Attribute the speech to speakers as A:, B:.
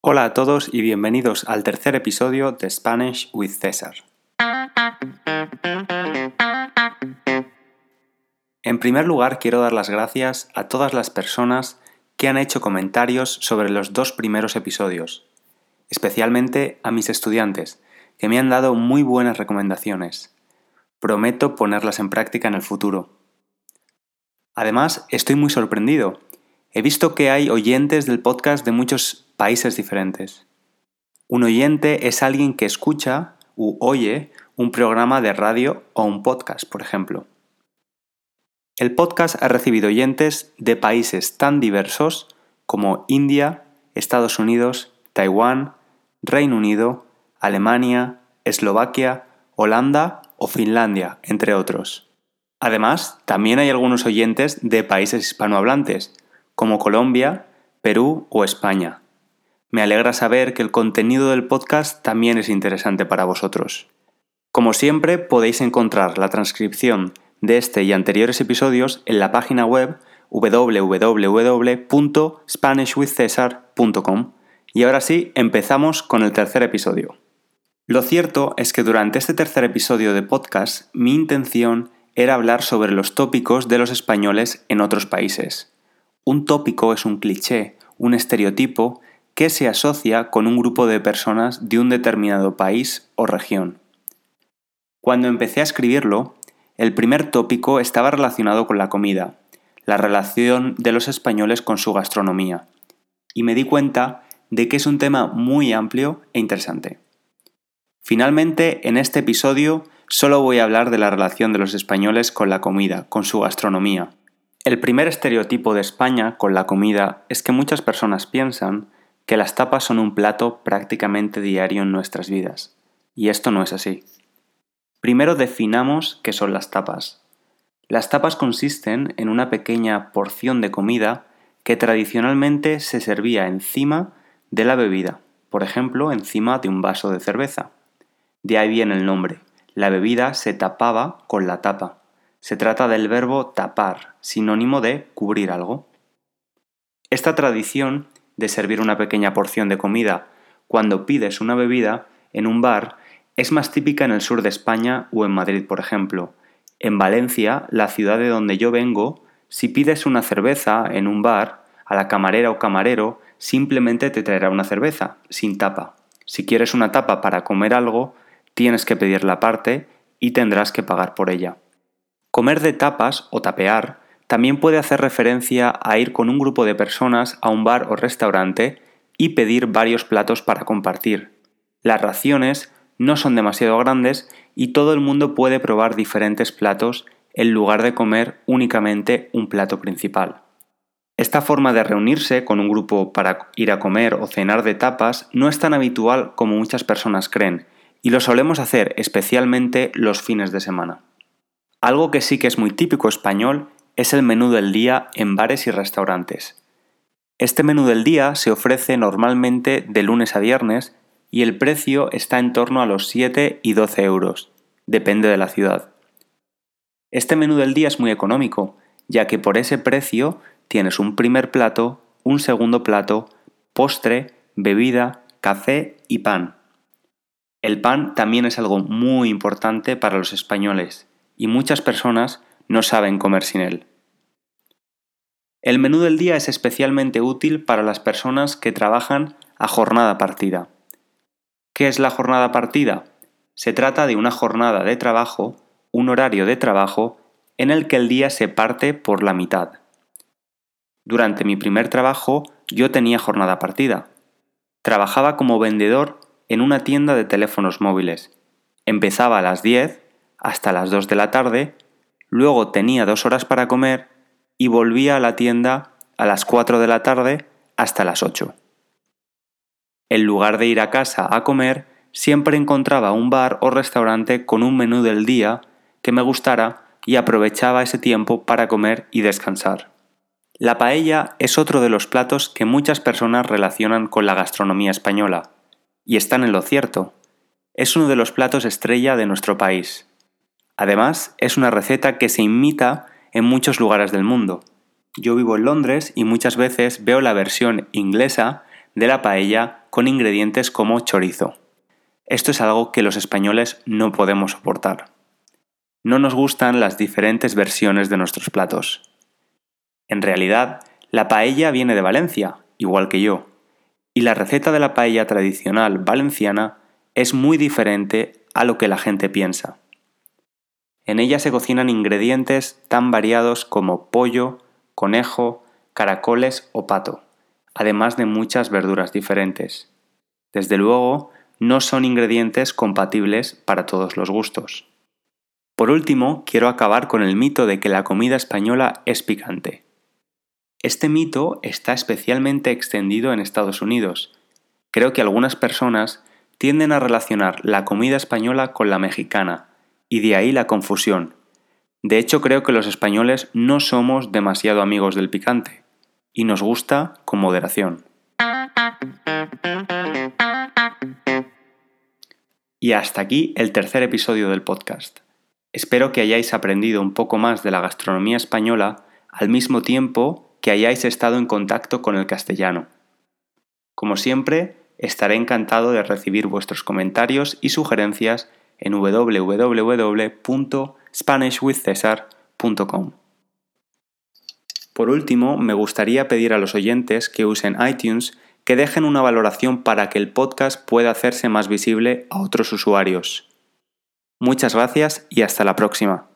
A: Hola a todos y bienvenidos al tercer episodio de Spanish with César. En primer lugar, quiero dar las gracias a todas las personas que han hecho comentarios sobre los dos primeros episodios, especialmente a mis estudiantes, que me han dado muy buenas recomendaciones. Prometo ponerlas en práctica en el futuro. Además, estoy muy sorprendido. He visto que hay oyentes del podcast de muchos países diferentes. Un oyente es alguien que escucha u oye un programa de radio o un podcast, por ejemplo. El podcast ha recibido oyentes de países tan diversos como India, Estados Unidos, Taiwán, Reino Unido, Alemania, Eslovaquia, Holanda o Finlandia, entre otros. Además, también hay algunos oyentes de países hispanohablantes, como Colombia, Perú o España. Me alegra saber que el contenido del podcast también es interesante para vosotros. Como siempre, podéis encontrar la transcripción de este y anteriores episodios en la página web www.spanishwithcesar.com. Y ahora sí, empezamos con el tercer episodio. Lo cierto es que durante este tercer episodio de podcast mi intención era hablar sobre los tópicos de los españoles en otros países. Un tópico es un cliché, un estereotipo que se asocia con un grupo de personas de un determinado país o región. Cuando empecé a escribirlo, el primer tópico estaba relacionado con la comida, la relación de los españoles con su gastronomía, y me di cuenta de que es un tema muy amplio e interesante. Finalmente, en este episodio solo voy a hablar de la relación de los españoles con la comida, con su gastronomía. El primer estereotipo de España con la comida es que muchas personas piensan que las tapas son un plato prácticamente diario en nuestras vidas. Y esto no es así. Primero definamos qué son las tapas. Las tapas consisten en una pequeña porción de comida que tradicionalmente se servía encima de la bebida, por ejemplo, encima de un vaso de cerveza. De ahí viene el nombre. La bebida se tapaba con la tapa. Se trata del verbo tapar, sinónimo de cubrir algo. Esta tradición de servir una pequeña porción de comida cuando pides una bebida en un bar es más típica en el sur de España o en Madrid, por ejemplo. En Valencia, la ciudad de donde yo vengo, si pides una cerveza en un bar, a la camarera o camarero simplemente te traerá una cerveza, sin tapa. Si quieres una tapa para comer algo, tienes que pedirla aparte y tendrás que pagar por ella. Comer de tapas o tapear también puede hacer referencia a ir con un grupo de personas a un bar o restaurante y pedir varios platos para compartir. Las raciones no son demasiado grandes y todo el mundo puede probar diferentes platos en lugar de comer únicamente un plato principal. Esta forma de reunirse con un grupo para ir a comer o cenar de tapas no es tan habitual como muchas personas creen, y lo solemos hacer especialmente los fines de semana. Algo que sí que es muy típico español es el menú del día en bares y restaurantes. Este menú del día se ofrece normalmente de lunes a viernes y el precio está en torno a los 7 y 12 euros, depende de la ciudad. Este menú del día es muy económico, ya que por ese precio tienes un primer plato, un segundo plato, postre, bebida, café y pan. El pan también es algo muy importante para los españoles y muchas personas no saben comer sin él. El menú del día es especialmente útil para las personas que trabajan a jornada partida. ¿Qué es la jornada partida? Se trata de una jornada de trabajo, un horario de trabajo, en el que el día se parte por la mitad. Durante mi primer trabajo yo tenía jornada partida. Trabajaba como vendedor en una tienda de teléfonos móviles. Empezaba a las 10 hasta las 2 de la tarde luego tenía dos horas para comer y volvía a la tienda a las 4 de la tarde hasta las 8. En lugar de ir a casa a comer, siempre encontraba un bar o restaurante con un menú del día que me gustara y aprovechaba ese tiempo para comer y descansar. La paella es otro de los platos que muchas personas relacionan con la gastronomía española, y están en lo cierto. Es uno de los platos estrella de nuestro país. Además, es una receta que se imita en muchos lugares del mundo. Yo vivo en Londres y muchas veces veo la versión inglesa de la paella con ingredientes como chorizo. Esto es algo que los españoles no podemos soportar. No nos gustan las diferentes versiones de nuestros platos. En realidad, la paella viene de Valencia, igual que yo, y la receta de la paella tradicional valenciana es muy diferente a lo que la gente piensa. En ella se cocinan ingredientes tan variados como pollo, conejo, caracoles o pato, además de muchas verduras diferentes. Desde luego, no son ingredientes compatibles para todos los gustos. Por último, quiero acabar con el mito de que la comida española es picante. Este mito está especialmente extendido en Estados Unidos. Creo que algunas personas tienden a relacionar la comida española con la mexicana, y de ahí la confusión. De hecho, creo que los españoles no somos demasiado amigos del picante, y nos gusta con moderación. Y hasta aquí el tercer episodio del podcast. Espero que hayáis aprendido un poco más de la gastronomía española al mismo tiempo que hayáis estado en contacto con el castellano. Como siempre, estaré encantado de recibir vuestros comentarios y sugerencias en www.spanishwithcesar.com. Por último, me gustaría pedir a los oyentes que usen iTunes que dejen una valoración para que el podcast pueda hacerse más visible a otros usuarios. Muchas gracias y hasta la próxima.